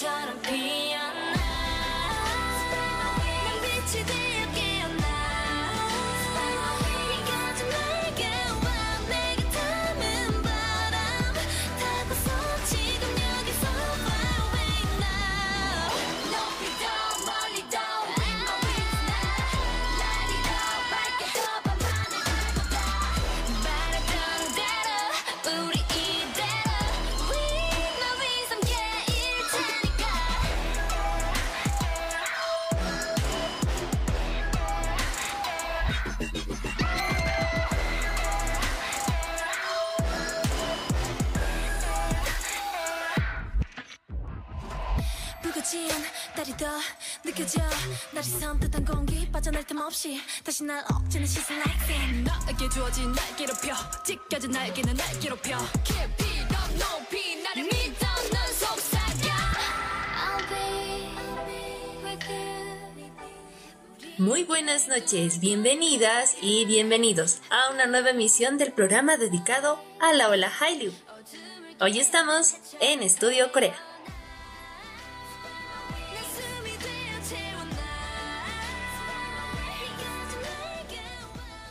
trying to be Muy buenas noches, bienvenidas y bienvenidos a una nueva emisión del programa dedicado a la ola Hallyu. Hoy estamos en Estudio Corea.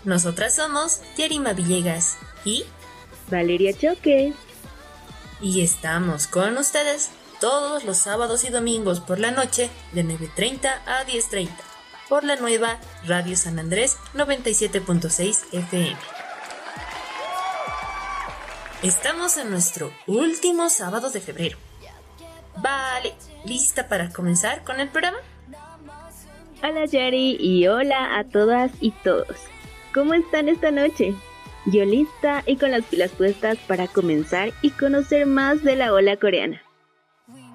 Nosotras somos Yerima Villegas y Valeria Choque. Y estamos con ustedes todos los sábados y domingos por la noche de 9.30 a 10.30 por la nueva Radio San Andrés 97.6 FM. Estamos en nuestro último sábado de febrero. Vale, ¿lista para comenzar con el programa? Hola Yari y hola a todas y todos. ¿Cómo están esta noche? Yo lista y con las pilas puestas para comenzar y conocer más de la ola coreana.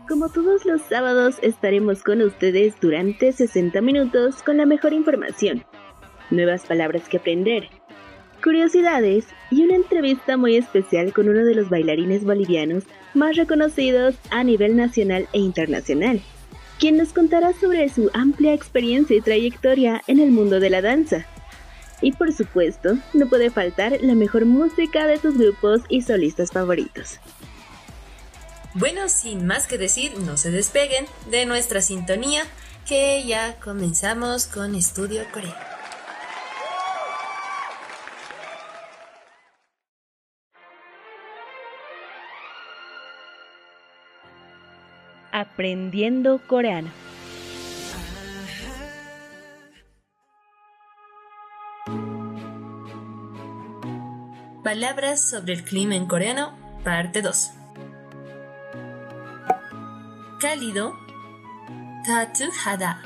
Como todos los sábados estaremos con ustedes durante 60 minutos con la mejor información, nuevas palabras que aprender, curiosidades y una entrevista muy especial con uno de los bailarines bolivianos más reconocidos a nivel nacional e internacional, quien nos contará sobre su amplia experiencia y trayectoria en el mundo de la danza. Y por supuesto, no puede faltar la mejor música de tus grupos y solistas favoritos. Bueno, sin más que decir, no se despeguen de nuestra sintonía, que ya comenzamos con Estudio Corea. Aprendiendo coreano. Palabras sobre el clima en coreano, parte 2. Cálido, hada.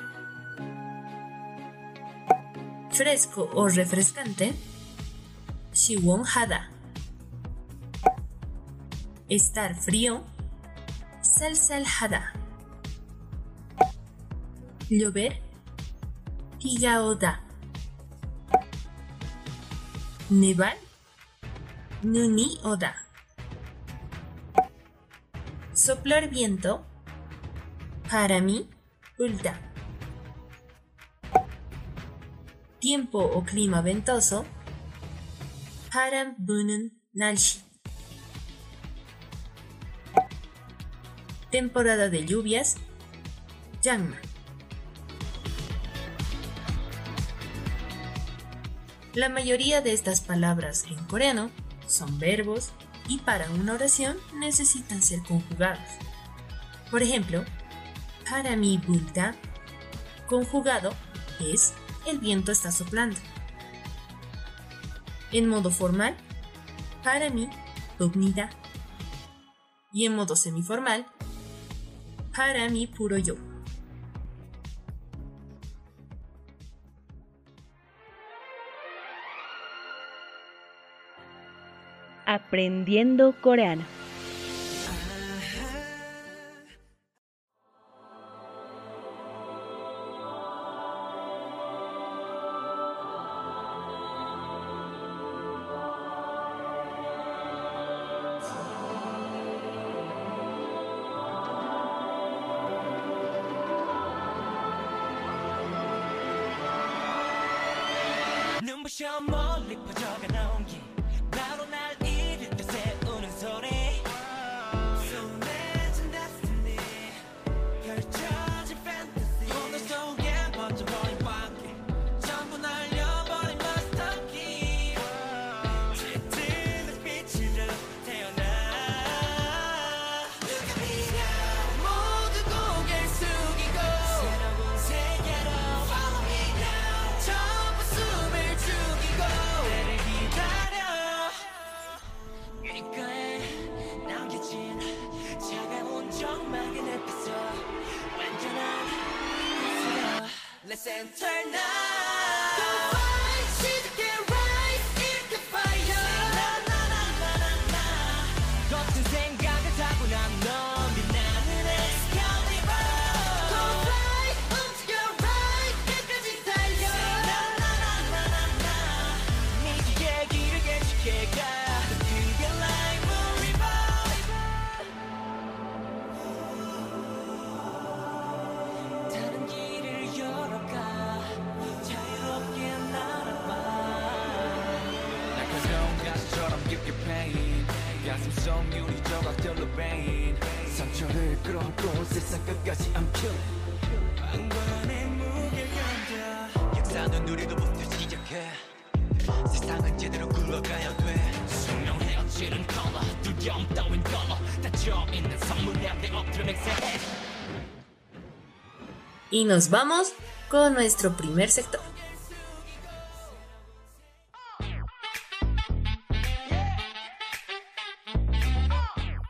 Fresco o refrescante, hada. Estar frío, hada. llover, Oda. nevar, nuni oda. Soplar viento, para mí, ulta. Tiempo o clima ventoso, para bunun nalshi. Temporada de lluvias, Yangma. La mayoría de estas palabras en coreano son verbos y para una oración necesitan ser conjugados. Por ejemplo, para mi bulta, conjugado es el viento está soplando. En modo formal, para mí, bugnida. Y en modo semiformal, para mí puro yo. Aprendiendo coreano. Nos vamos con nuestro primer sector.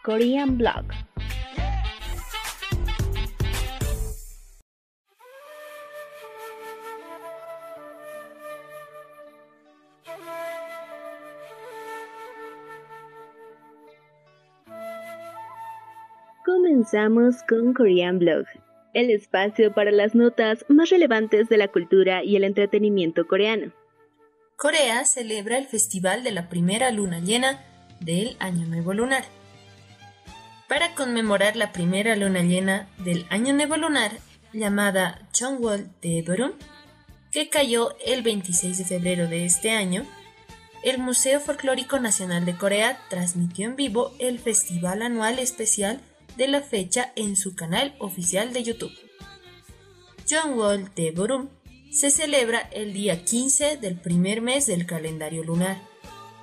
Korean Blog. Comenzamos con Korean Blog, el espacio para las notas más relevantes de la cultura y el entretenimiento coreano. Corea celebra el festival de la primera luna llena del Año Nuevo Lunar. Para conmemorar la primera luna llena del Año Nuevo Lunar, llamada Chongwol de Borum, que cayó el 26 de febrero de este año, el Museo Folclórico Nacional de Corea transmitió en vivo el festival anual especial de la fecha en su canal oficial de YouTube. Wall de Borum se celebra el día 15 del primer mes del calendario lunar.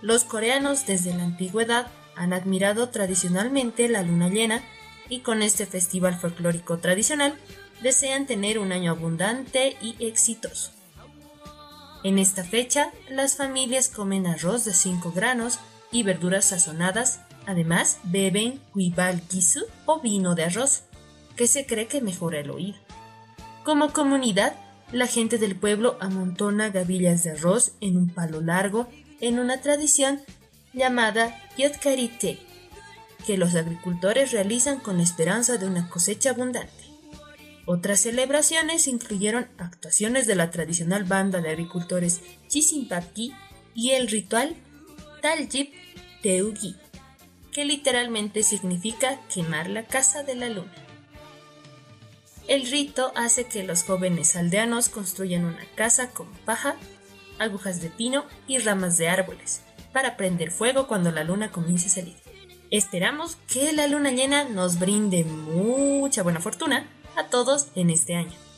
Los coreanos desde la antigüedad han admirado tradicionalmente la luna llena y con este festival folclórico tradicional desean tener un año abundante y exitoso. En esta fecha, las familias comen arroz de 5 granos y verduras sazonadas Además, beben huibal gisu o vino de arroz, que se cree que mejora el oído. Como comunidad, la gente del pueblo amontona gavillas de arroz en un palo largo en una tradición llamada Yotkarite, que los agricultores realizan con la esperanza de una cosecha abundante. Otras celebraciones incluyeron actuaciones de la tradicional banda de agricultores Chisimpaki y el ritual Taljip Teugi, que literalmente significa quemar la casa de la luna. El rito hace que los jóvenes aldeanos construyan una casa con paja, agujas de pino y ramas de árboles, para prender fuego cuando la luna comience a salir. Esperamos que la luna llena nos brinde mucha buena fortuna a todos en este año.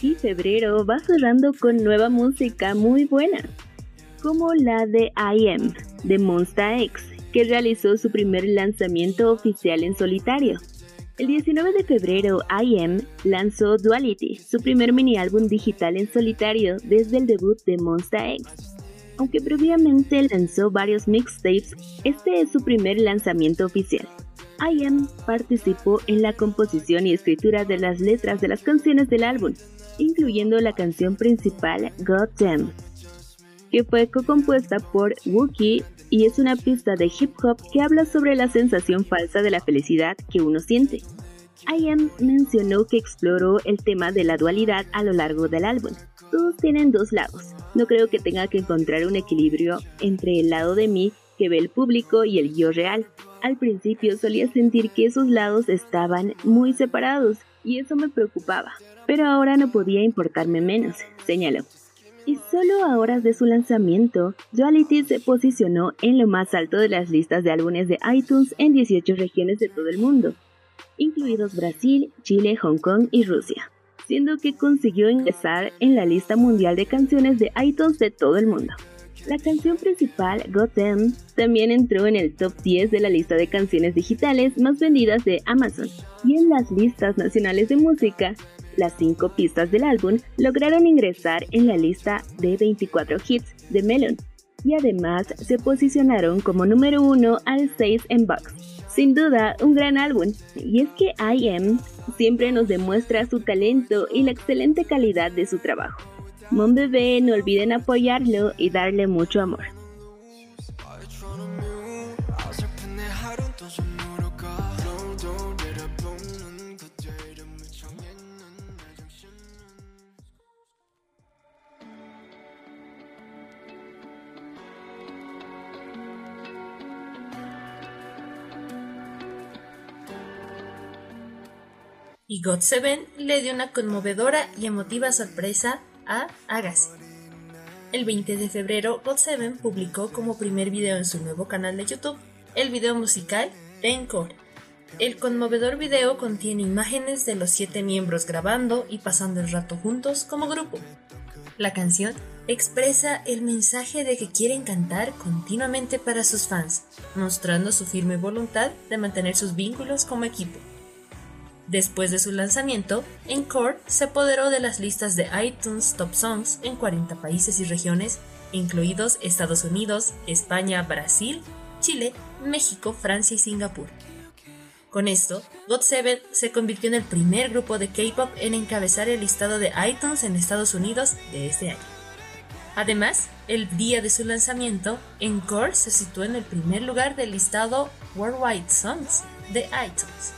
Y febrero va cerrando con nueva música muy buena, como la de I Am, de Monsta X, que realizó su primer lanzamiento oficial en solitario. El 19 de febrero, I Am lanzó Duality, su primer mini álbum digital en solitario desde el debut de Monsta X. Aunque previamente lanzó varios mixtapes, este es su primer lanzamiento oficial. I.M. participó en la composición y escritura de las letras de las canciones del álbum, incluyendo la canción principal God Damn, que fue co-compuesta por Wookie y es una pista de hip hop que habla sobre la sensación falsa de la felicidad que uno siente. I.M. mencionó que exploró el tema de la dualidad a lo largo del álbum. Todos tienen dos lados. No creo que tenga que encontrar un equilibrio entre el lado de mí que ve el público y el yo real. Al principio solía sentir que esos lados estaban muy separados y eso me preocupaba, pero ahora no podía importarme menos, señaló. Y solo a horas de su lanzamiento, Duality se posicionó en lo más alto de las listas de álbumes de iTunes en 18 regiones de todo el mundo, incluidos Brasil, Chile, Hong Kong y Rusia, siendo que consiguió ingresar en la lista mundial de canciones de iTunes de todo el mundo. La canción principal, Gotham, también entró en el top 10 de la lista de canciones digitales más vendidas de Amazon. Y en las listas nacionales de música, las cinco pistas del álbum lograron ingresar en la lista de 24 hits de Melon. Y además se posicionaron como número uno al 6 en Box. Sin duda, un gran álbum. Y es que I.M. siempre nos demuestra su talento y la excelente calidad de su trabajo. Mon Bebé, no olviden apoyarlo y darle mucho amor. Y God7 le dio una conmovedora y emotiva sorpresa a Agassi. El 20 de febrero, GOT7 publicó como primer video en su nuevo canal de YouTube el video musical Encore. El conmovedor video contiene imágenes de los siete miembros grabando y pasando el rato juntos como grupo. La canción expresa el mensaje de que quieren cantar continuamente para sus fans, mostrando su firme voluntad de mantener sus vínculos como equipo. Después de su lanzamiento, Encore se apoderó de las listas de iTunes Top Songs en 40 países y regiones, incluidos Estados Unidos, España, Brasil, Chile, México, Francia y Singapur. Con esto, GOT7 se convirtió en el primer grupo de K-pop en encabezar el listado de iTunes en Estados Unidos de este año. Además, el día de su lanzamiento, Encore se situó en el primer lugar del listado Worldwide Songs de iTunes.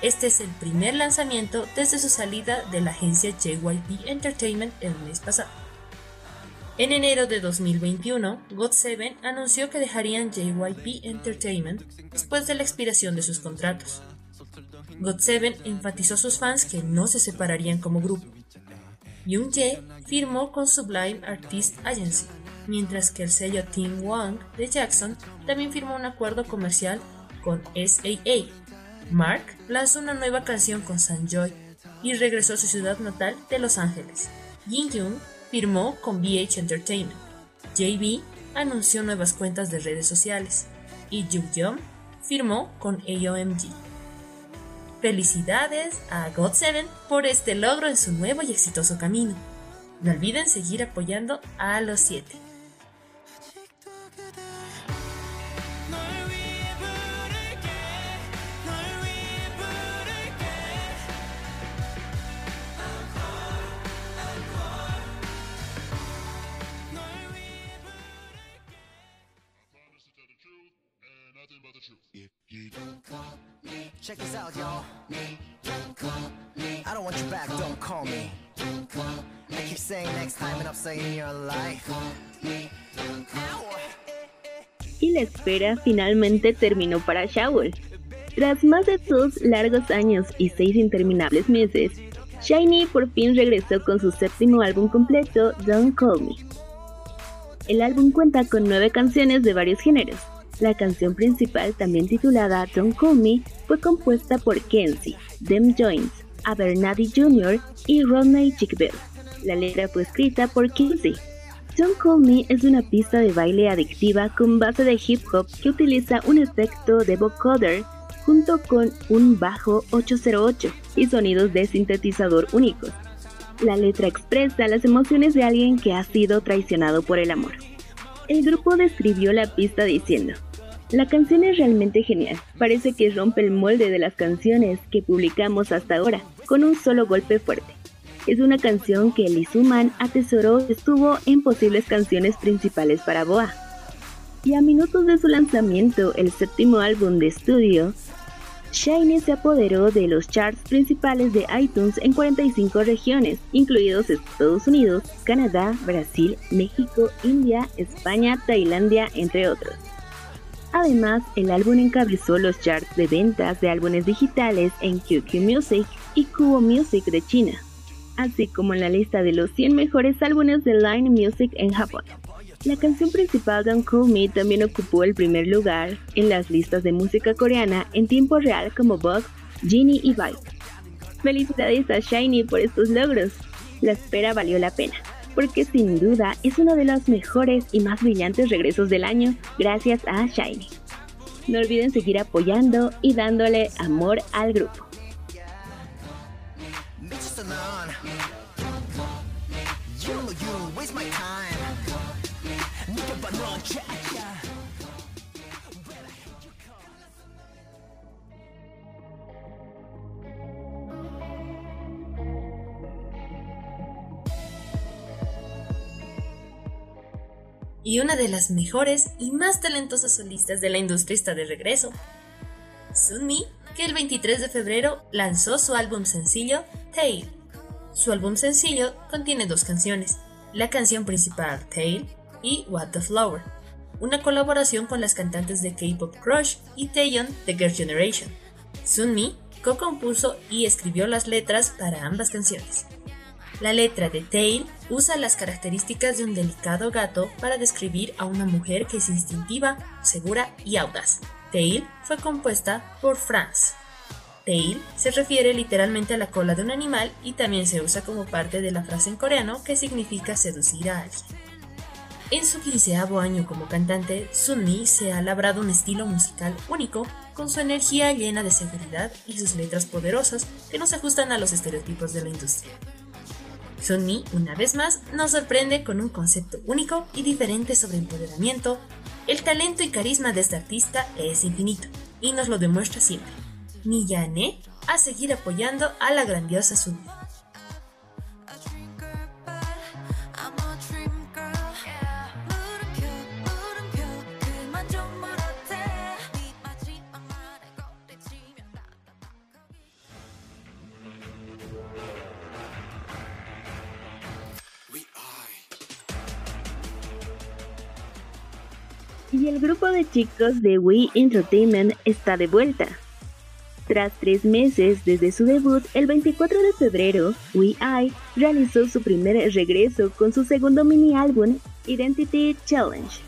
Este es el primer lanzamiento desde su salida de la agencia JYP Entertainment el mes pasado. En enero de 2021, GOT7 anunció que dejarían JYP Entertainment después de la expiración de sus contratos. GOT7 enfatizó a sus fans que no se separarían como grupo. Young-jae firmó con Sublime Artist Agency, mientras que el sello Team Wang de Jackson también firmó un acuerdo comercial con SAA, Mark lanzó una nueva canción con Sanjoy y regresó a su ciudad natal de Los Ángeles. Jin Young firmó con BH Entertainment. JB anunció nuevas cuentas de redes sociales y Juk firmó con AOMG. Felicidades a God7 por este logro en su nuevo y exitoso camino. No olviden seguir apoyando a los 7. Y la espera finalmente terminó para Shawl. Tras más de dos largos años y seis interminables meses, Shiny por fin regresó con su séptimo álbum completo, Don't Call Me. El álbum cuenta con nueve canciones de varios géneros. La canción principal, también titulada Don't Call Me, fue compuesta por Kenzie, Dem Jones, Abernathy Jr. y Rodney Chickbell. La letra fue escrita por Kenzie. Don't Call Me es una pista de baile adictiva con base de hip hop que utiliza un efecto de vocoder junto con un bajo 808 y sonidos de sintetizador únicos. La letra expresa las emociones de alguien que ha sido traicionado por el amor. El grupo describió la pista diciendo, la canción es realmente genial, parece que rompe el molde de las canciones que publicamos hasta ahora, con un solo golpe fuerte. Es una canción que Lizuman atesoró estuvo en posibles canciones principales para Boa. Y a minutos de su lanzamiento, el séptimo álbum de estudio, Shiny se apoderó de los charts principales de iTunes en 45 regiones, incluidos Estados Unidos, Canadá, Brasil, México, India, España, Tailandia, entre otros. Además, el álbum encabezó los charts de ventas de álbumes digitales en QQ Music y Kubo Music de China, así como en la lista de los 100 mejores álbumes de Line Music en Japón. La canción principal Don't Call Me también ocupó el primer lugar en las listas de música coreana en tiempo real como Vogue, Genie y Vibe. Felicidades a Shiny por estos logros. La espera valió la pena porque sin duda es uno de los mejores y más brillantes regresos del año gracias a Shiny. No olviden seguir apoyando y dándole amor al grupo. Y una de las mejores y más talentosas solistas de la industria está de regreso. Sunmi, que el 23 de febrero lanzó su álbum sencillo Tail. Su álbum sencillo contiene dos canciones, la canción principal Tail y What the Flower, una colaboración con las cantantes de K-pop Crush y Taeyeon de Girl Generation. Sunmi co-compuso y escribió las letras para ambas canciones. La letra de Tail usa las características de un delicado gato para describir a una mujer que es instintiva, segura y audaz. Tail fue compuesta por Franz. Tail se refiere literalmente a la cola de un animal y también se usa como parte de la frase en coreano que significa seducir a alguien. En su quinceavo año como cantante, Sunmi se ha labrado un estilo musical único con su energía llena de seguridad y sus letras poderosas que no se ajustan a los estereotipos de la industria. Sunmi, una vez más, nos sorprende con un concepto único y diferente sobre empoderamiento. El talento y carisma de este artista es infinito y nos lo demuestra siempre. Miyane a seguir apoyando a la grandiosa Sunmi. El grupo de chicos de Wii Entertainment está de vuelta. Tras tres meses desde su debut, el 24 de febrero, Eye realizó su primer regreso con su segundo mini álbum, Identity Challenge.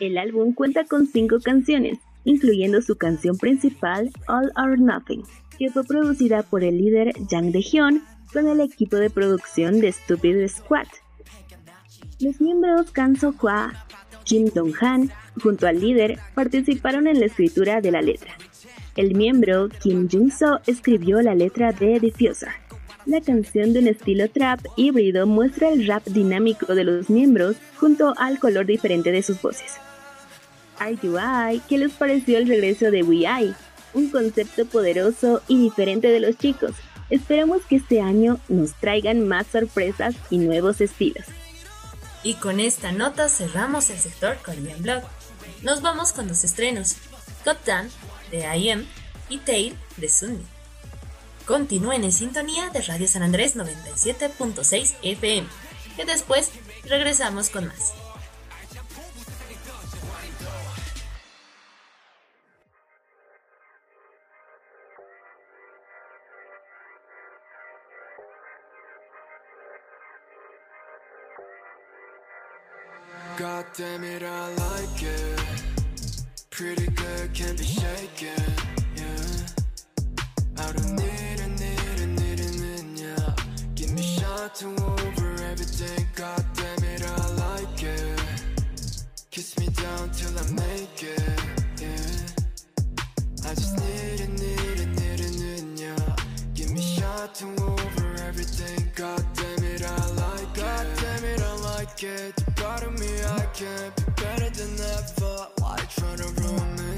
El álbum cuenta con cinco canciones, incluyendo su canción principal, All or Nothing, que fue producida por el líder Jang De-hyun con el equipo de producción de Stupid Squad. Los miembros Kan So-hwa, Kim Dong-han, junto al líder, participaron en la escritura de la letra. El miembro Kim Jung-so escribió la letra de Diffuser. La canción de un estilo trap híbrido muestra el rap dinámico de los miembros junto al color diferente de sus voces. I, ¿qué les pareció el regreso de We Un concepto poderoso y diferente de los chicos. Esperamos que este año nos traigan más sorpresas y nuevos estilos. Y con esta nota cerramos el sector Korean Blog. Nos vamos con los estrenos. Got Done, de IM, y Tail de Sunny. Continúen en sintonía de Radio San Andrés 97.6 FM, que después regresamos con más. Damn it, I like it. Pretty good, can't be shaken. Yeah. I don't need a need a need a need, yeah. Give me shot to over everything. God damn it, I like it. Kiss me down till I'm naked. Yeah. I just need a need a need a need, yeah. Give me shot to over everything. God damn it, I like it. God damn it, I like it. Can't be better than ever. Why try to ruin me?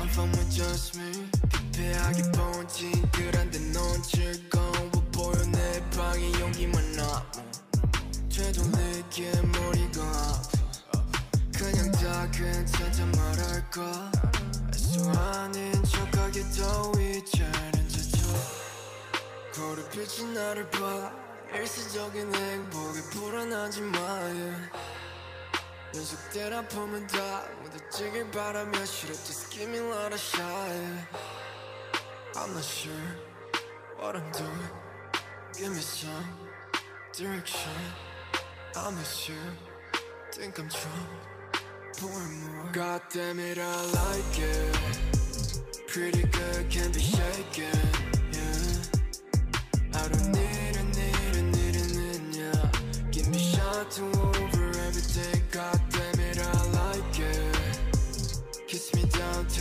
I'm fine with just me. 기피하게 본 친구한테 넌 즐거워 보여. 내 방에 용기만 남아 되돌리기에 머리가 아파. 그냥 다 괜찮다 말할까? 할수 아닌 척하게 더 이제는 지쳐. 거울 비친 나를 봐. 일시적인 행복에 불안하지 마 yeah. 연속된 아픔은 다 묻어지길 바라며 싫어 Just give me a lot of shine I'm not sure what I'm doing Give me some direction I miss you Think I'm drunk Pouring more God damn it I like it Pretty good can be shaken Yeah I don't need a need a need a need yeah Give me shot to over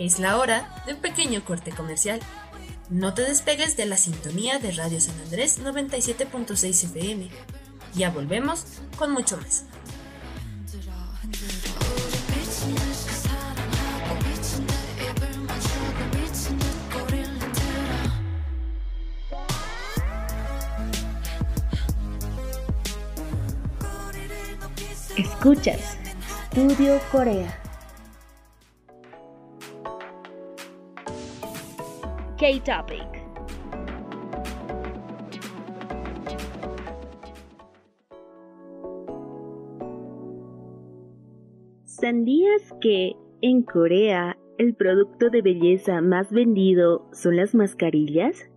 Es la hora de un pequeño corte comercial. No te despegues de la sintonía de Radio San Andrés 97.6 FM. Ya volvemos con mucho más. Escuchas Studio Corea. ¿Sabías que en Corea el producto de belleza más vendido son las mascarillas?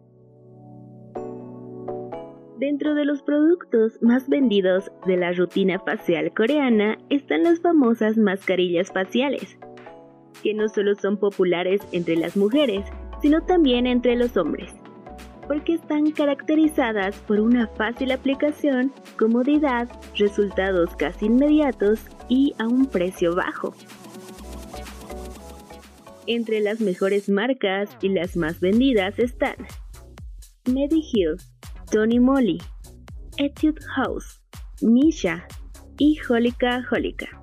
Dentro de los productos más vendidos de la rutina facial coreana están las famosas mascarillas faciales, que no solo son populares entre las mujeres, sino también entre los hombres, porque están caracterizadas por una fácil aplicación, comodidad, resultados casi inmediatos y a un precio bajo. Entre las mejores marcas y las más vendidas están Medihill, Tony Moly, Etude House, Misha y Holika Holika.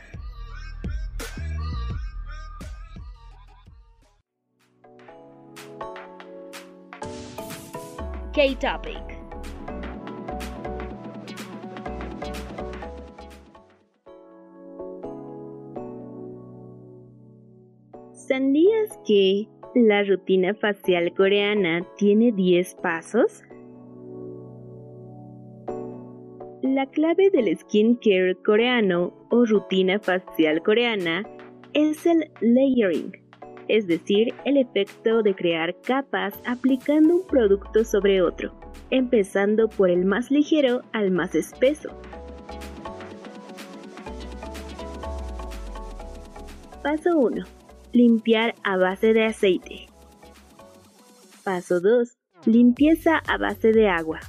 K-Topic. ¿Sabías que la rutina facial coreana tiene 10 pasos? La clave del skincare coreano o rutina facial coreana es el layering es decir, el efecto de crear capas aplicando un producto sobre otro, empezando por el más ligero al más espeso. Paso 1. Limpiar a base de aceite. Paso 2. Limpieza a base de agua.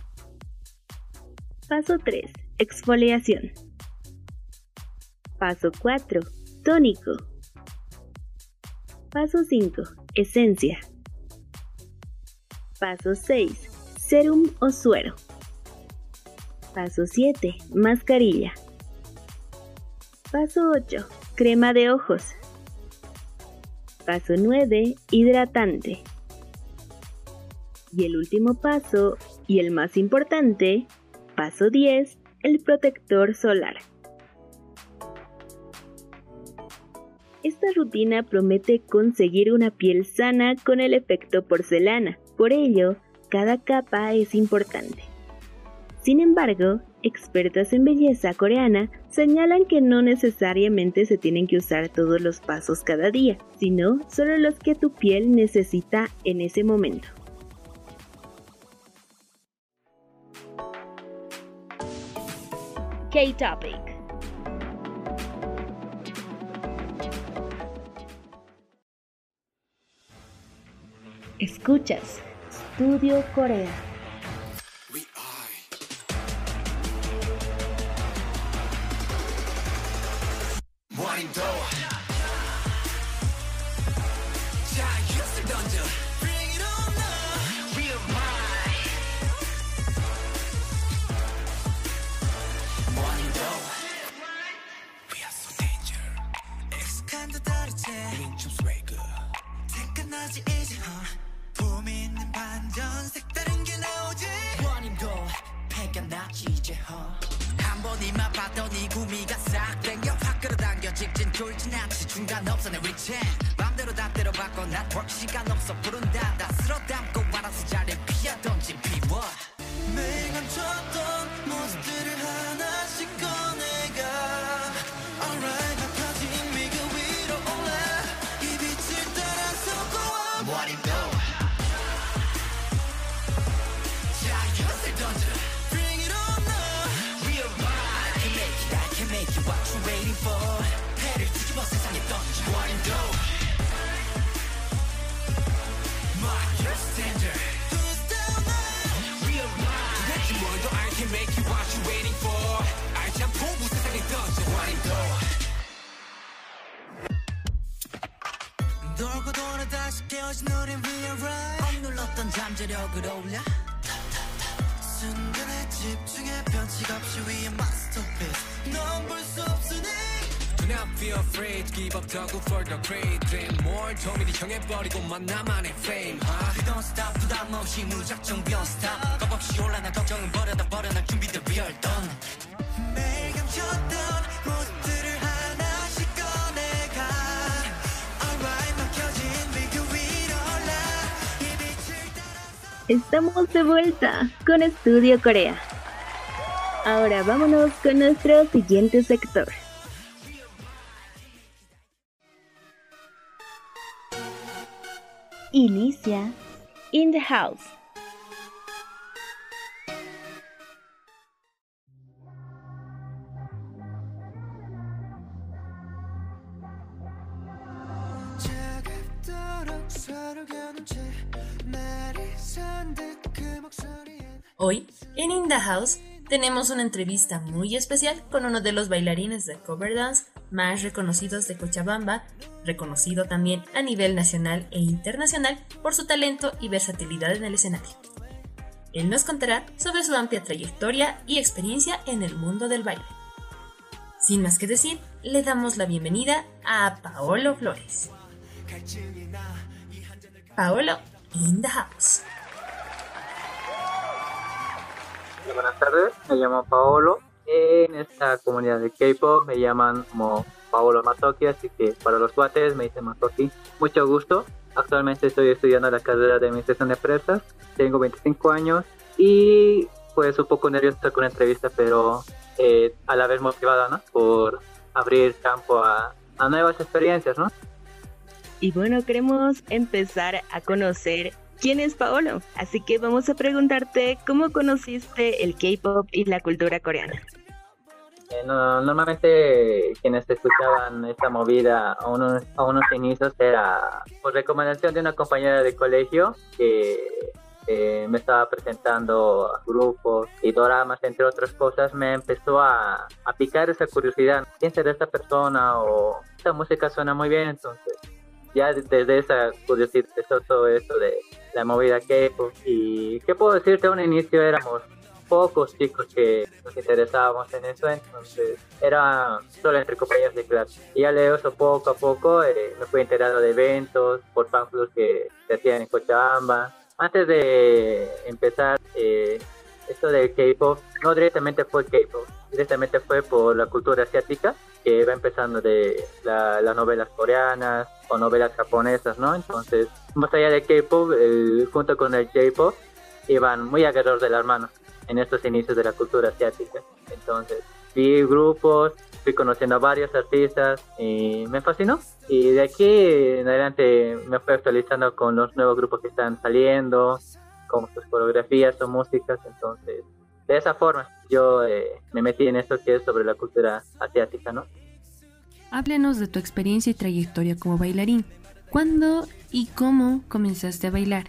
Paso 3. Exfoliación. Paso 4. Tónico. Paso 5. Esencia. Paso 6. Serum o suero. Paso 7. Mascarilla. Paso 8. Crema de ojos. Paso 9. Hidratante. Y el último paso, y el más importante, paso 10, el protector solar. Esta rutina promete conseguir una piel sana con el efecto porcelana, por ello, cada capa es importante. Sin embargo, expertas en belleza coreana señalan que no necesariamente se tienen que usar todos los pasos cada día, sino solo los que tu piel necesita en ese momento. K-Topic Escuchas Studio Corea. 돌고 돌아 다시 깨어진 우린 we alright 억눌렀던 잠재력을 올려 순간에 집중해 변칙 없이 위에 masterpiece 넌볼수 없으니 Do not be afraid, give up the good for the great dream More 정밀히 형해버리고만 나만의 fame huh? We don't stop, 부담 없이 무작정 be unstop 겁없이 올라나 걱정은 버려다 버려 난 준비된 real done 매일 감췄다 Estamos de vuelta con Estudio Corea. Ahora vámonos con nuestro siguiente sector. Inicia In the House. The House, tenemos una entrevista muy especial con uno de los bailarines de cover dance más reconocidos de Cochabamba, reconocido también a nivel nacional e internacional por su talento y versatilidad en el escenario. Él nos contará sobre su amplia trayectoria y experiencia en el mundo del baile. Sin más que decir, le damos la bienvenida a Paolo Flores. Paolo in the house. Buenas tardes, me llamo Paolo. En esta comunidad de K-pop me llaman como Paolo Matoki, así que para los cuates me dicen Matoki. Mucho gusto. Actualmente estoy estudiando la carrera de Administración de Empresas. Tengo 25 años y pues un poco nervioso con la entrevista, pero eh, a la vez motivada, ¿no? Por abrir campo a, a nuevas experiencias, ¿no? Y bueno, queremos empezar a conocer quién es Paolo. Así que vamos a preguntarte cómo conociste el K-pop y la cultura coreana. Eh, normalmente quienes escuchaban esta movida a unos, inicios era por recomendación de una compañera de colegio que me estaba presentando grupos y doramas, entre otras cosas, me empezó a, a picar esa curiosidad. ¿Quién será esta persona? O esta música suena muy bien, entonces ya desde esa curiosidad empezó todo esto de la movida K-pop. Y qué puedo decirte, a un inicio éramos pocos chicos que nos interesábamos en eso, entonces era solo entre compañeros de clase. Y leo eso poco a poco, eh, me fui enterado de eventos, por panfletos que se hacían en Cochabamba. Antes de empezar eh, esto de K-pop, no directamente fue K-pop, directamente fue por la cultura asiática, que va empezando de las novelas coreanas o novelas japonesas, ¿no? Entonces, más allá de K-pop, junto con el J-pop, iban muy agarrados de las manos en estos inicios de la cultura asiática. Entonces, vi grupos, fui conociendo a varios artistas y me fascinó. Y de aquí en adelante me fui actualizando con los nuevos grupos que están saliendo, con sus coreografías o músicas. Entonces, de esa forma yo eh, me metí en esto que es sobre la cultura asiática, ¿no? Háblenos de tu experiencia y trayectoria como bailarín. ¿Cuándo y cómo comenzaste a bailar?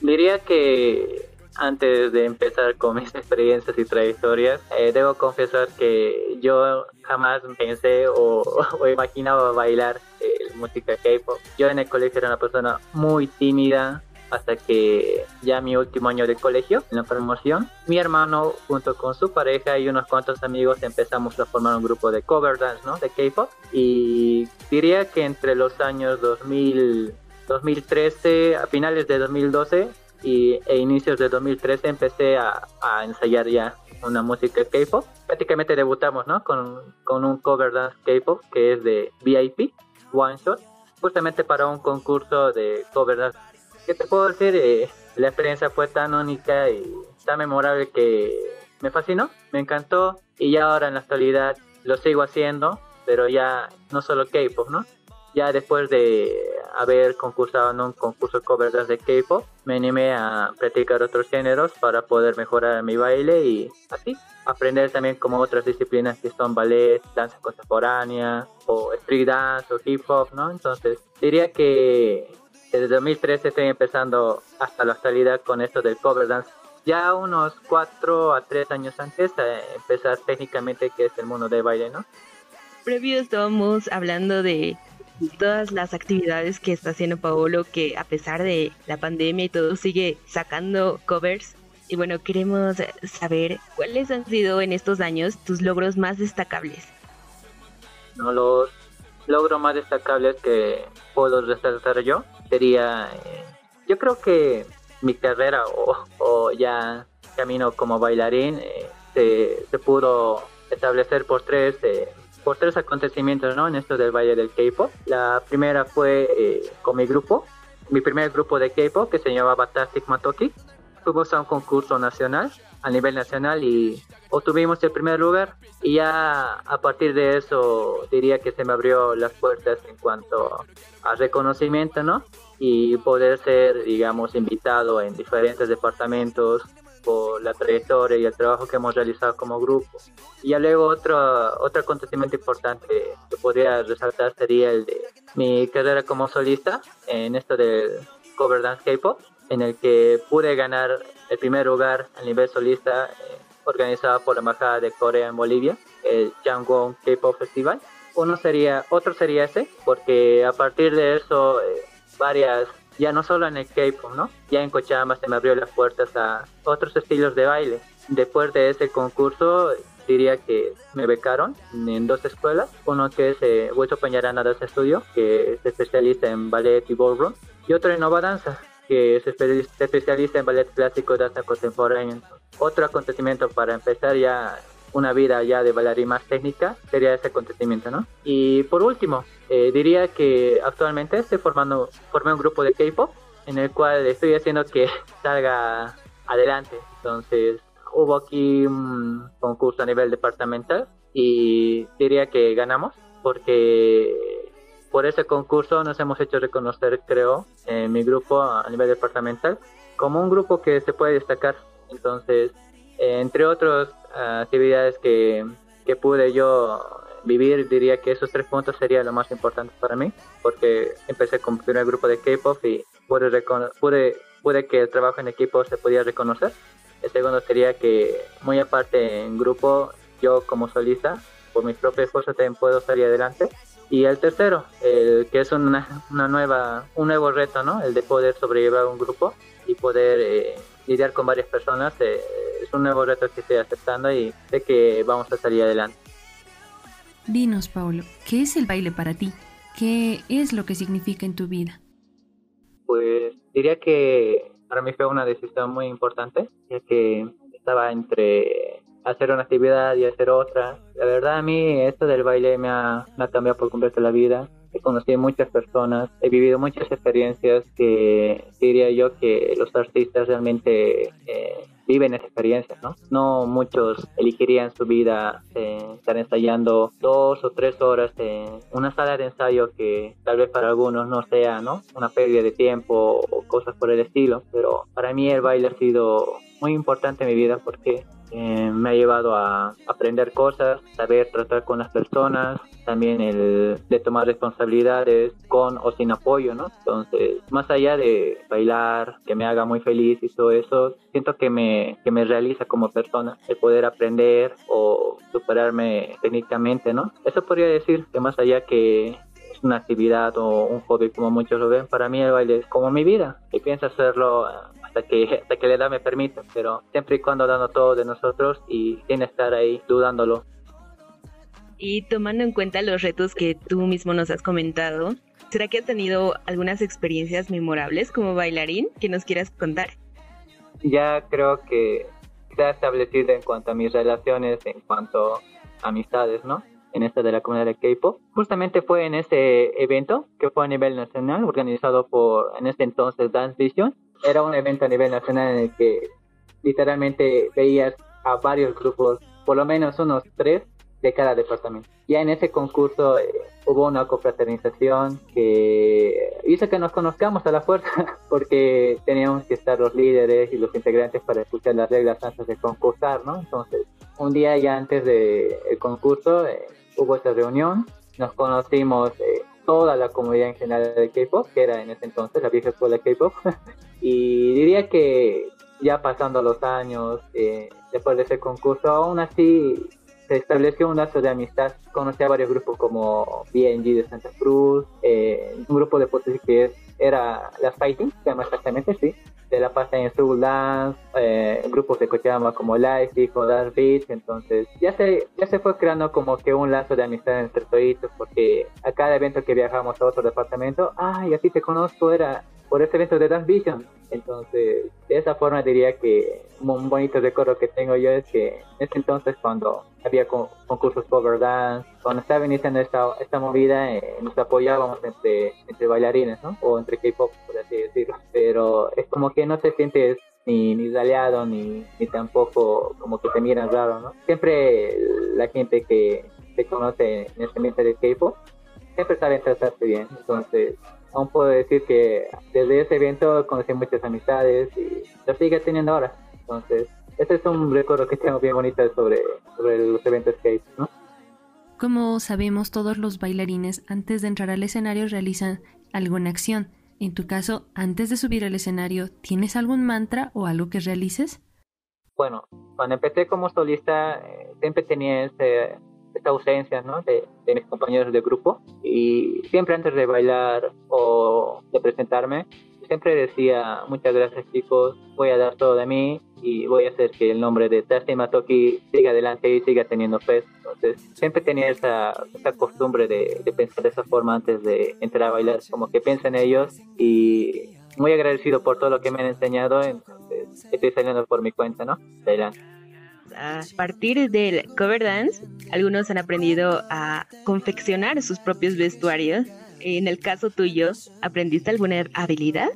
Diría que antes de empezar con mis experiencias y trayectorias, eh, debo confesar que yo jamás pensé o, imaginaba bailar eh, música K-pop. Yo en el colegio era una persona muy tímida, hasta que ya mi último año de colegio, en la promoción, mi hermano junto con su pareja y unos cuantos amigos empezamos a formar un grupo de cover dance, ¿no? De K-pop. Y diría que entre los años 2000, 2013, a finales de 2012 y, e inicios de 2013 empecé a, a ensayar ya una música K-pop. Prácticamente debutamos, ¿no? Con, con un cover dance K-pop que es de VIP, One Shot, justamente para un concurso de cover dance ¿qué te puedo decir? Eh, la experiencia fue tan única y tan memorable que me fascinó, me encantó y ya ahora en la actualidad lo sigo haciendo, pero ya no solo K-pop, ¿no? Ya después de haber concursado en un concurso de cover de K-pop, me animé a practicar otros géneros para poder mejorar mi baile y así aprender también como otras disciplinas que son ballet, danza contemporánea o street dance o hip hop, ¿no? Entonces diría que desde 2013 estoy empezando hasta la actualidad con esto del cover dance. Ya unos 4 a 3 años antes de empezar técnicamente que es el mundo de baile, ¿no? Previo estábamos hablando de todas las actividades que está haciendo Paolo, que a pesar de la pandemia y todo sigue sacando covers. Y bueno, queremos saber cuáles han sido en estos años tus logros más destacables. ¿no? Los logros más destacables que puedo resaltar yo sería, eh, yo creo que mi carrera o, ya camino como bailarín eh, se, se, pudo establecer por tres eh, por tres acontecimientos ¿no? en esto del baile del K-pop. La primera fue con mi grupo, mi primer grupo de K-pop que se llamaba Tastic Matoki. Fuimos a un concurso nacional, a nivel nacional, y obtuvimos el primer lugar. Y ya a partir de eso diría que se me abrió las puertas en cuanto a reconocimiento, ¿no? Y poder ser, digamos, invitado en diferentes departamentos por la trayectoria y el trabajo que hemos realizado como grupo. Y ya luego otro, otro acontecimiento importante que podría resaltar sería el de mi carrera como solista en esto del cover dance K-pop, en el que pude ganar el primer lugar a nivel solista eh, organizado por la Embajada de Corea en Bolivia, el Yangon K-pop Festival. Uno sería, otro sería ese, porque a partir de eso eh, varias ya no solo en el K-pop, ¿no? Ya en Cochabamba se me abrió las puertas a otros estilos de baile. Después de ese concurso, diría que me becaron en dos escuelas. Uno que es eh, Hueso Peñarana Dance Studio, que se especializa en ballet y ballroom. Y otro en Nova Danza, que se, especializa en ballet clásico danza contemporánea. Otro acontecimiento para empezar ya una vida ya de bailarín más técnica sería ese acontecimiento, ¿no? Y por último, eh, diría que actualmente estoy formando, formé un grupo de K-pop en el cual estoy haciendo que salga adelante. Entonces, hubo aquí un concurso a nivel departamental y diría que ganamos porque por ese concurso nos hemos hecho reconocer, creo, en mi grupo a nivel departamental como un grupo que se puede destacar. Entonces, entre otras actividades que, que pude yo vivir, diría que esos tres puntos sería lo más importante para mí, porque empecé con el primer grupo de K-pop y pude, pude, pude que el trabajo en equipo se podía reconocer. El segundo sería que, muy aparte en grupo, yo como solista, por mis propios esfuerzos también puedo salir adelante. Y el tercero, el que es una, una nueva, un nuevo reto, ¿no? El de poder sobrellevar un grupo y poder eh, lidiar con varias personas eh, es un nuevo reto que estoy aceptando y sé que vamos a salir adelante. Dinos, Paulo, ¿qué es el baile para ti? ¿Qué es lo que significa en tu vida? Pues diría que para mí fue una decisión muy importante, ya que estaba entre hacer una actividad y hacer otra. La verdad a mí esto del baile me ha, cambiado por completo la vida he conocido muchas personas, he vivido muchas experiencias que diría yo que los artistas realmente eh, viven experiencias, ¿no? No muchos elegirían su vida eh, estar ensayando dos o tres horas en una sala de ensayo que tal vez para algunos no sea, ¿no? Una pérdida de tiempo o cosas por el estilo, pero para mí el baile ha sido muy importante en mi vida porque eh, me ha llevado a aprender cosas, saber tratar con las personas, también el de tomar responsabilidades con o sin apoyo, ¿no? Entonces, más allá de bailar, que me haga muy feliz y todo eso, siento que me, que me realiza como persona, el poder aprender o superarme técnicamente, ¿no? Eso podría decir que más allá que es una actividad o un hobby como muchos lo ven, para mí el baile es como mi vida y pienso hacerlo hasta que, hasta que la edad me permita, pero siempre y cuando dando todo de nosotros y sin estar ahí dudándolo. Y tomando en cuenta los retos que tú mismo nos has comentado, ¿será que has tenido algunas experiencias memorables como bailarín que nos quieras contar? Ya creo que se ha establecido en cuanto a mis relaciones, en cuanto a amistades, ¿no? En esta de la comunidad de K-pop. Justamente fue en ese evento que fue a nivel nacional, organizado por en ese entonces Dance Vision, era un evento a nivel nacional en el que literalmente veías a varios grupos, por lo menos unos tres de cada departamento. Ya en ese concurso eh, hubo una confraternización que hizo que nos conozcamos a la fuerza, porque teníamos que estar los líderes y los integrantes para escuchar las reglas antes de concursar, ¿no? Entonces, un día ya antes del concurso eh, hubo esa reunión, nos conocimos eh, toda la comunidad en general de K-pop, que era en ese entonces la vieja escuela de K-pop, Y diría que ya pasando los años, eh, después de ese concurso, aún así se estableció un lazo de amistad. Conocí a varios grupos como BNG de Santa Cruz, eh, un grupo de Potosí que es era las fighting, se llama exactamente, sí, de la pasta en Soul Dance, eh, grupos de Cochama como Life o Dark Beat, entonces ya se, ya se fue creando como que un lazo de amistad entre todos, porque a cada evento que viajamos a otro departamento, ay, así te conozco, era por este evento de Dance Vision. Entonces, de esa forma diría que un bonito recuerdo que tengo yo es que en ese entonces cuando había concursos cover dance, cuando estaba iniciando esta, esta movida, eh, nos apoyábamos entre, entre bailarines, ¿no? O entre K-pop, por así decirlo. Pero es como que no te sientes ni, ni aliado, ni, ni tampoco como que te miran raro, ¿no? Siempre la gente que se conoce en este ambiente de K-pop siempre sabe tratarse bien. Entonces, aún puedo decir que desde ese evento conocí muchas amistades y lo sigue teniendo ahora. Entonces, ese es un recuerdo que tengo bien bonito sobre, sobre los eventos skate, ¿no? Como sabemos, todos los bailarines antes de entrar al escenario realizan alguna acción. En tu caso, antes de subir al escenario, ¿tienes algún mantra o algo que realices? Bueno, cuando empecé como solista, eh, siempre tenía ese, esta ausencia ¿no? de, de, mis compañeros de grupo. Y siempre antes de bailar o de presentarme siempre decía muchas gracias chicos voy a dar todo de mí y voy a hacer que el nombre de Tasty Matoki siga adelante y siga teniendo fe entonces siempre tenía esa, esa costumbre de, de, pensar de esa forma antes de entrar a bailar como que piensa en ellos y muy agradecido por todo lo que me han enseñado entonces estoy saliendo por mi cuenta no adelante a partir del cover dance, algunos han aprendido a confeccionar sus propios vestuarios. En el caso tuyo, ¿aprendiste alguna habilidad?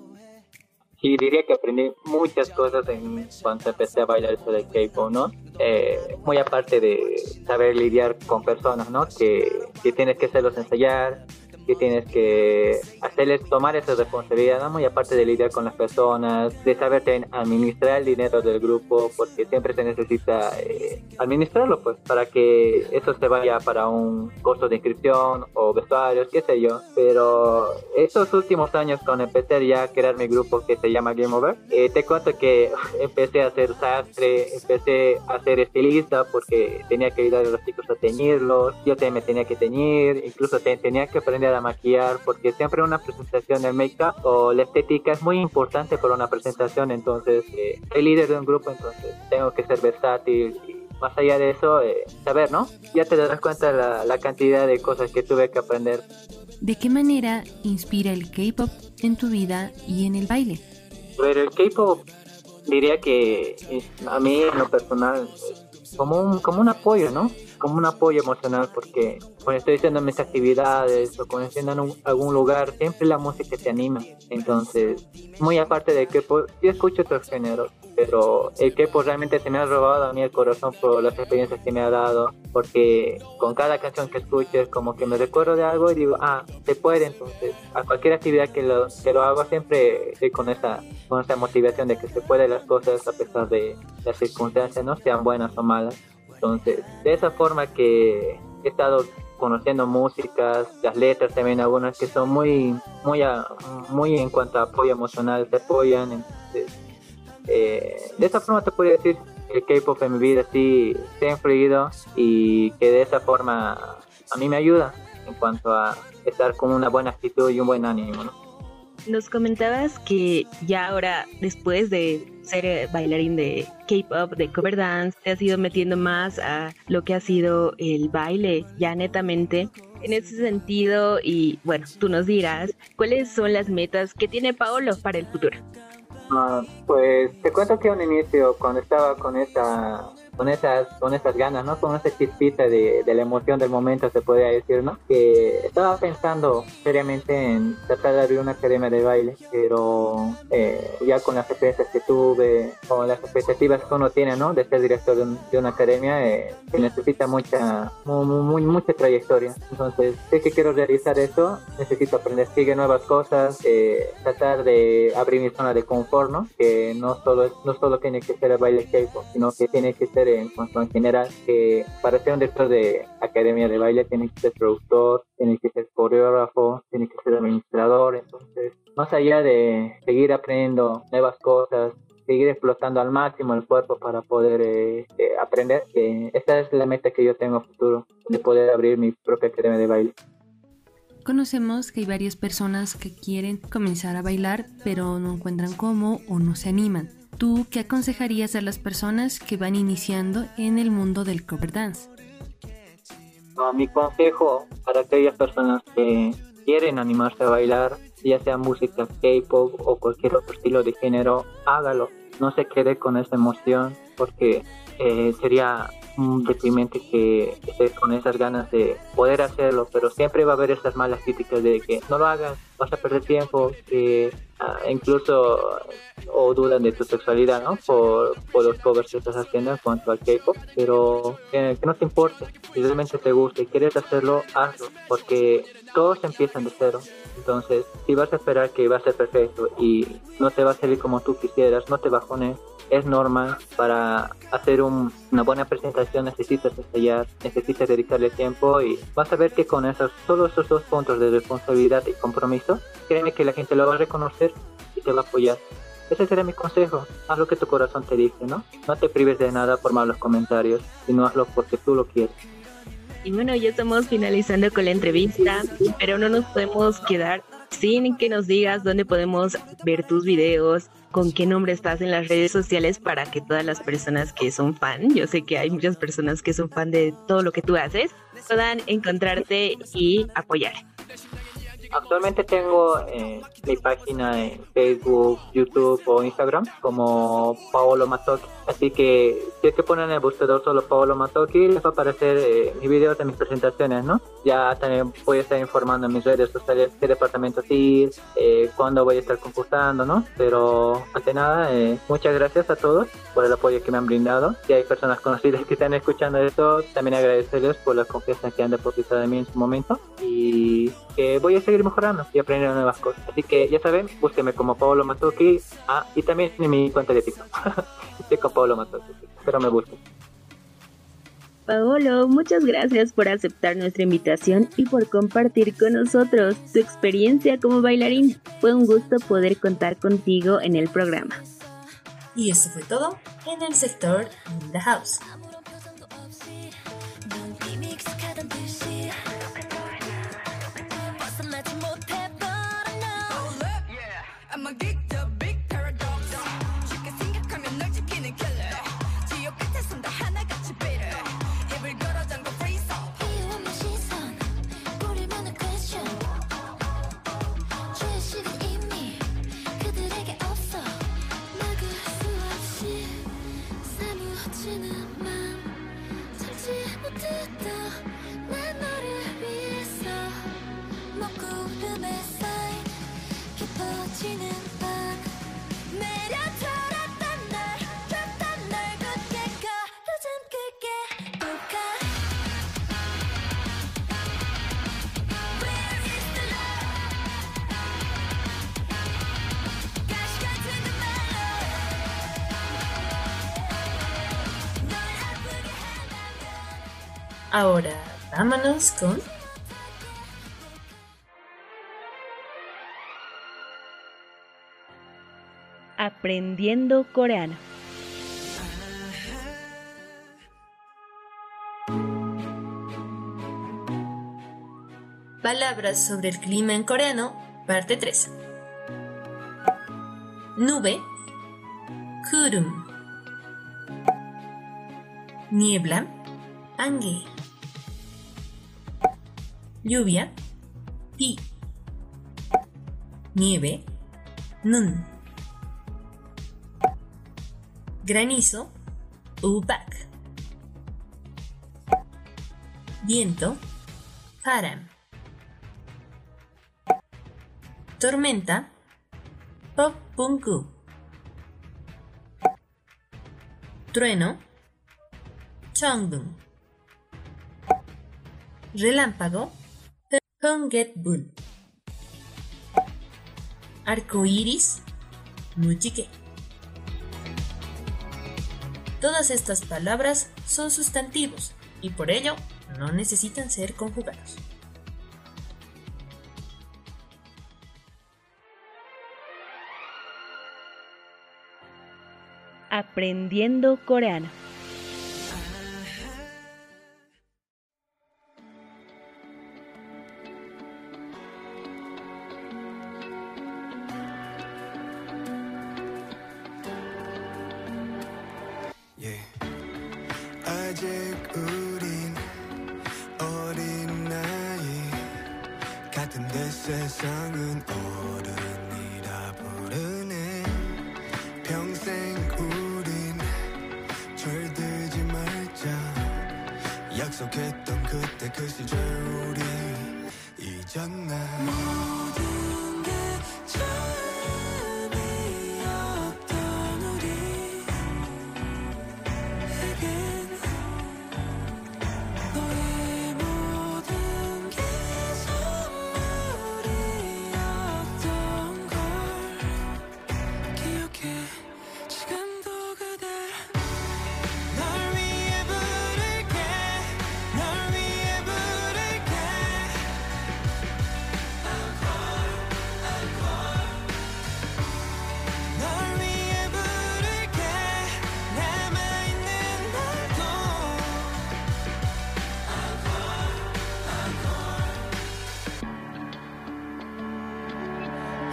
Sí, diría que aprendí muchas cosas en cuanto empecé a bailar eso del K-pop, ¿no? Eh, muy aparte de saber lidiar con personas, ¿no? Que, que tienes que hacerlos ensayar, que tienes que hacerles tomar esa responsabilidad, ¿no? muy aparte de lidiar con las personas, de saber administrar el dinero del grupo, porque siempre se necesita eh, administrarlo, pues, para que eso se vaya para un costo de inscripción o vestuarios, qué sé yo. Pero estos últimos años, cuando empecé ya a crear mi grupo que se llama Game Over, eh, te cuento que empecé a hacer sastre, empecé a ser estilista porque tenía que ayudar a los chicos a teñirlos, yo también me tenía que teñir, incluso tenía que aprender a maquillar, porque siempre una presentación de make-up o la estética es muy importante para una presentación, entonces eh, soy líder de un grupo, entonces tengo que ser versátil y más allá de eso, eh, saber, ¿no? Ya te darás cuenta la, la cantidad de cosas que tuve que aprender. ¿De qué manera inspira el K-pop en tu vida y en el baile? Pero el K-pop diría que a mí en lo personal como un, como un apoyo, ¿no? Como un apoyo emocional, porque cuando estoy haciendo mis actividades o cuando estoy en algún lugar, siempre la música te anima. Entonces, muy aparte de que yo escucho otros géneros, pero el que pues realmente se me ha robado a mí el corazón por las experiencias que me ha dado, porque con cada canción que escuches, como que me recuerdo de algo y digo, ah, se puede, entonces, a cualquier actividad que lo, que lo hago, siempre estoy con esa, con esa motivación de que se puede las cosas a pesar de las circunstancias, no sean buenas o malas. Entonces, de esa forma que he estado conociendo músicas, las letras también algunas que son muy, muy, muy en cuanto a apoyo emocional, te apoyan. Entonces, eh, de esa forma te podría decir que el K-pop en mi vida sí se ha influido y que de esa forma a mí me ayuda en cuanto a estar con una buena actitud y un buen ánimo. ¿no? Nos comentabas que ya ahora, después de ser bailarín de K-pop, de cover dance, te has ido metiendo más a lo que ha sido el baile, ya netamente. En ese sentido, y bueno, tú nos dirás, ¿cuáles son las metas que tiene Paolo para el futuro? Ah, pues te cuento que un inicio, cuando estaba con esa con esas, con esas ganas, ¿no? Con esa chispita de, de, la emoción del momento, se podría decir, ¿no? Que estaba pensando seriamente en tratar de abrir una academia de baile, pero eh, ya con las experiencias que tuve, con las expectativas que uno tiene, ¿no? De ser director de, de una academia, eh, se necesita mucha, muy, muy, mucha trayectoria. Entonces, sé que quiero realizar eso, necesito aprender, sigue nuevas cosas, eh, tratar de abrir mi zona de confort, ¿no? Que no solo, no solo tiene que ser el baile K-pop, sino que tiene que ser en cuanto en general que para ser un director de academia de baile tiene que ser productor, tiene que ser coreógrafo, tiene que ser administrador, entonces más allá de seguir aprendiendo nuevas cosas, seguir explotando al máximo el cuerpo para poder eh, eh, aprender, que esta es la meta que yo tengo a futuro, de poder abrir mi propia academia de baile. Conocemos que hay varias personas que quieren comenzar a bailar pero no encuentran cómo o no se animan. ¿Tú qué aconsejarías a las personas que van iniciando en el mundo del cover dance? mi consejo para aquellas personas que quieren animarse a bailar, ya sea música K-pop o cualquier otro estilo de género, hágalo. No se quede con esa emoción porque eh, sería deprimente que estés con esas ganas de poder hacerlo, pero siempre va a haber estas malas críticas de que no lo hagas, vas a perder tiempo, que ah, incluso o dudan de tu sexualidad, ¿no? Por, por los covers que estás haciendo en cuanto al K-pop, pero que, no te importe, si realmente te gusta y quieres hacerlo, hazlo, porque todos empiezan de cero. Entonces, si vas a esperar que va a ser perfecto y no te va a salir como tú quisieras, no te bajones, es normal para hacer una buena presentación necesitas ensayar, necesitas dedicarle tiempo y vas a ver que con esos, solo esos dos puntos de responsabilidad y compromiso, créeme que la gente lo va a reconocer y te va a apoyar. Ese sería mi consejo, haz lo que tu corazón te dice, ¿no? No te prives de nada por malos comentarios, sino hazlo porque tú lo quieres. Y bueno, ya estamos finalizando con la entrevista, pero no nos podemos quedar sin que nos digas dónde podemos ver tus videos, con qué nombre estás en las redes sociales para que todas las personas que son fan, yo sé que hay muchas personas que son fan de todo lo que tú haces, puedan encontrarte y apoyar. Actualmente tengo eh, mi página en Facebook, YouTube o Instagram como Paolo Matoki. Así que si es que ponen en el buscador solo Paolo Matoki, les va a aparecer eh, mis videos de mis presentaciones, ¿no? Ya también voy a estar informando en mis redes sociales qué departamento ir, eh, cuándo voy a estar concursando, ¿no? Pero ante nada, eh, muchas gracias a todos por el apoyo que me han brindado. Si hay personas conocidas que están escuchando esto, también agradecerles por la confianza que han depositado en mí en su momento. Y que voy a seguir mejorando y aprendiendo nuevas cosas. Así que ya saben, búsquenme como Paolo Matoki ah, y también en mi cuenta de TikTok. Estoy con Paolo Matoki, pero me busquen. Paolo, muchas gracias por aceptar nuestra invitación y por compartir con nosotros tu experiencia como bailarín. Fue un gusto poder contar contigo en el programa. Y eso fue todo en el sector In the House. Ahora, vámonos con... Aprendiendo coreano. Palabras sobre el clima en coreano, parte 3. Nube, kurum. Niebla, ange lluvia, pi, nieve, nun, granizo, ubak, viento, param, tormenta, popunku, trueno, chongbun, relámpago, Bull. Arco iris, Mujique. Todas estas palabras son sustantivos y por ello no necesitan ser conjugados. Aprendiendo coreano.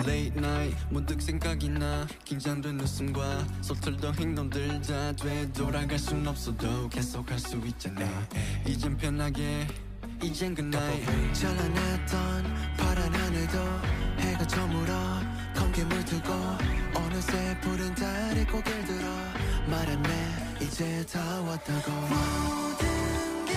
Late night 문득 생각이 나. 긴장된 웃음과 서툴던 행동들 다 되돌아갈 순 없어도 계속할 수 있잖아. 이젠 편하게 이젠 night. 찬란했던 파란 하늘도 해가 저물어 검게 물들고 어느새 푸른 달이 고개를 들어 말했네. 이제 다 왔다고. 모든 게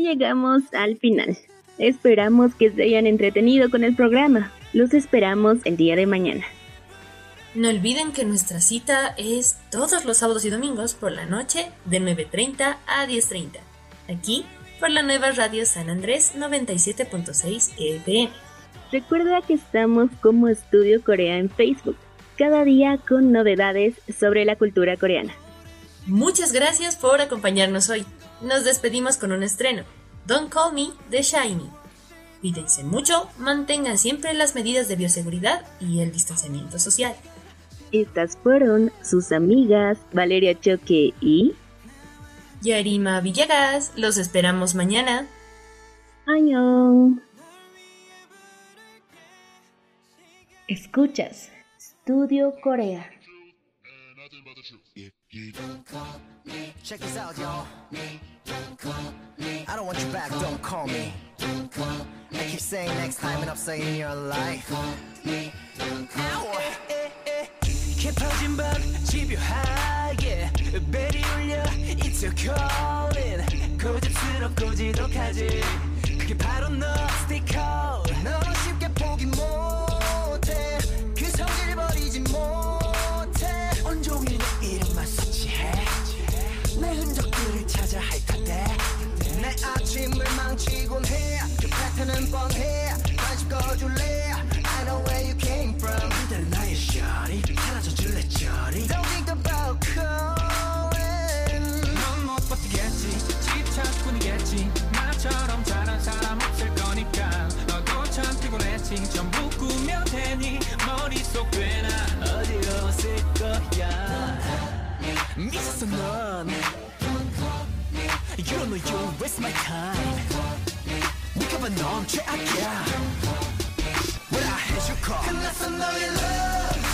Llegamos al final. Esperamos que se hayan entretenido con el programa. Los esperamos el día de mañana. No olviden que nuestra cita es todos los sábados y domingos por la noche de 9.30 a 10.30. Aquí por la nueva radio San Andrés 97.6 FM. Recuerda que estamos como Estudio Corea en Facebook, cada día con novedades sobre la cultura coreana. Muchas gracias por acompañarnos hoy. Nos despedimos con un estreno. Don't Call Me de Shiny. Cuídense mucho, mantengan siempre las medidas de bioseguridad y el distanciamiento social. Estas fueron sus amigas Valeria Choque y Yarima Villegas, los esperamos mañana. Añón. Escuchas Estudio Corea. Check this out, y'all. I don't want you back, don't call me. I keep saying next time and I'm saying your life. Ow! 깊어진 밤 집요하게 벨이 울려 It's your calling 고집스럽고 지독하지 그게 바로 너 스티커 너는 쉽게 포기 못해 그 성질 버리지 못해 온종일 내 이름만 서치해 내 흔적들을 찾아 핥아대. 내 아침을 망치곤 해그 패턴은 뻔해. 관심 꺼줄래? I know where you came from. 그대는 나의 shawty 사라져줄래 저리? Don't think about calling. 넌못 버티겠지. 집착뿐이겠지. 나처럼 잘한 사람 없을 거니까. 너도 참 피곤했지. 전부 꾸며 대니 머릿속 꽤나 ミスターナーン You don't know you waste my time We can be known, check out When I hit your call Cause I know you love.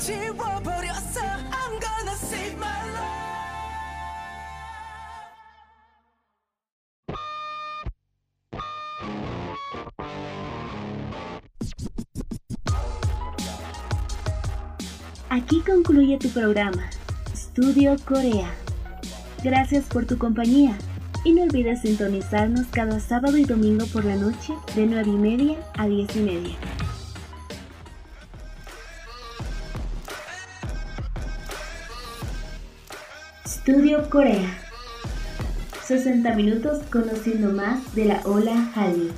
지워버렸어 I'm gonna save my life Aquí concluye tu programa, Estudio Corea. Gracias por tu compañía y no olvides sintonizarnos cada sábado y domingo por la noche de 9 y media a 10 y media. Estudio Corea. 60 minutos conociendo más de la ola Hallyu.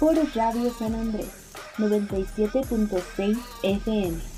Por Radio San Andrés 97.6 FM.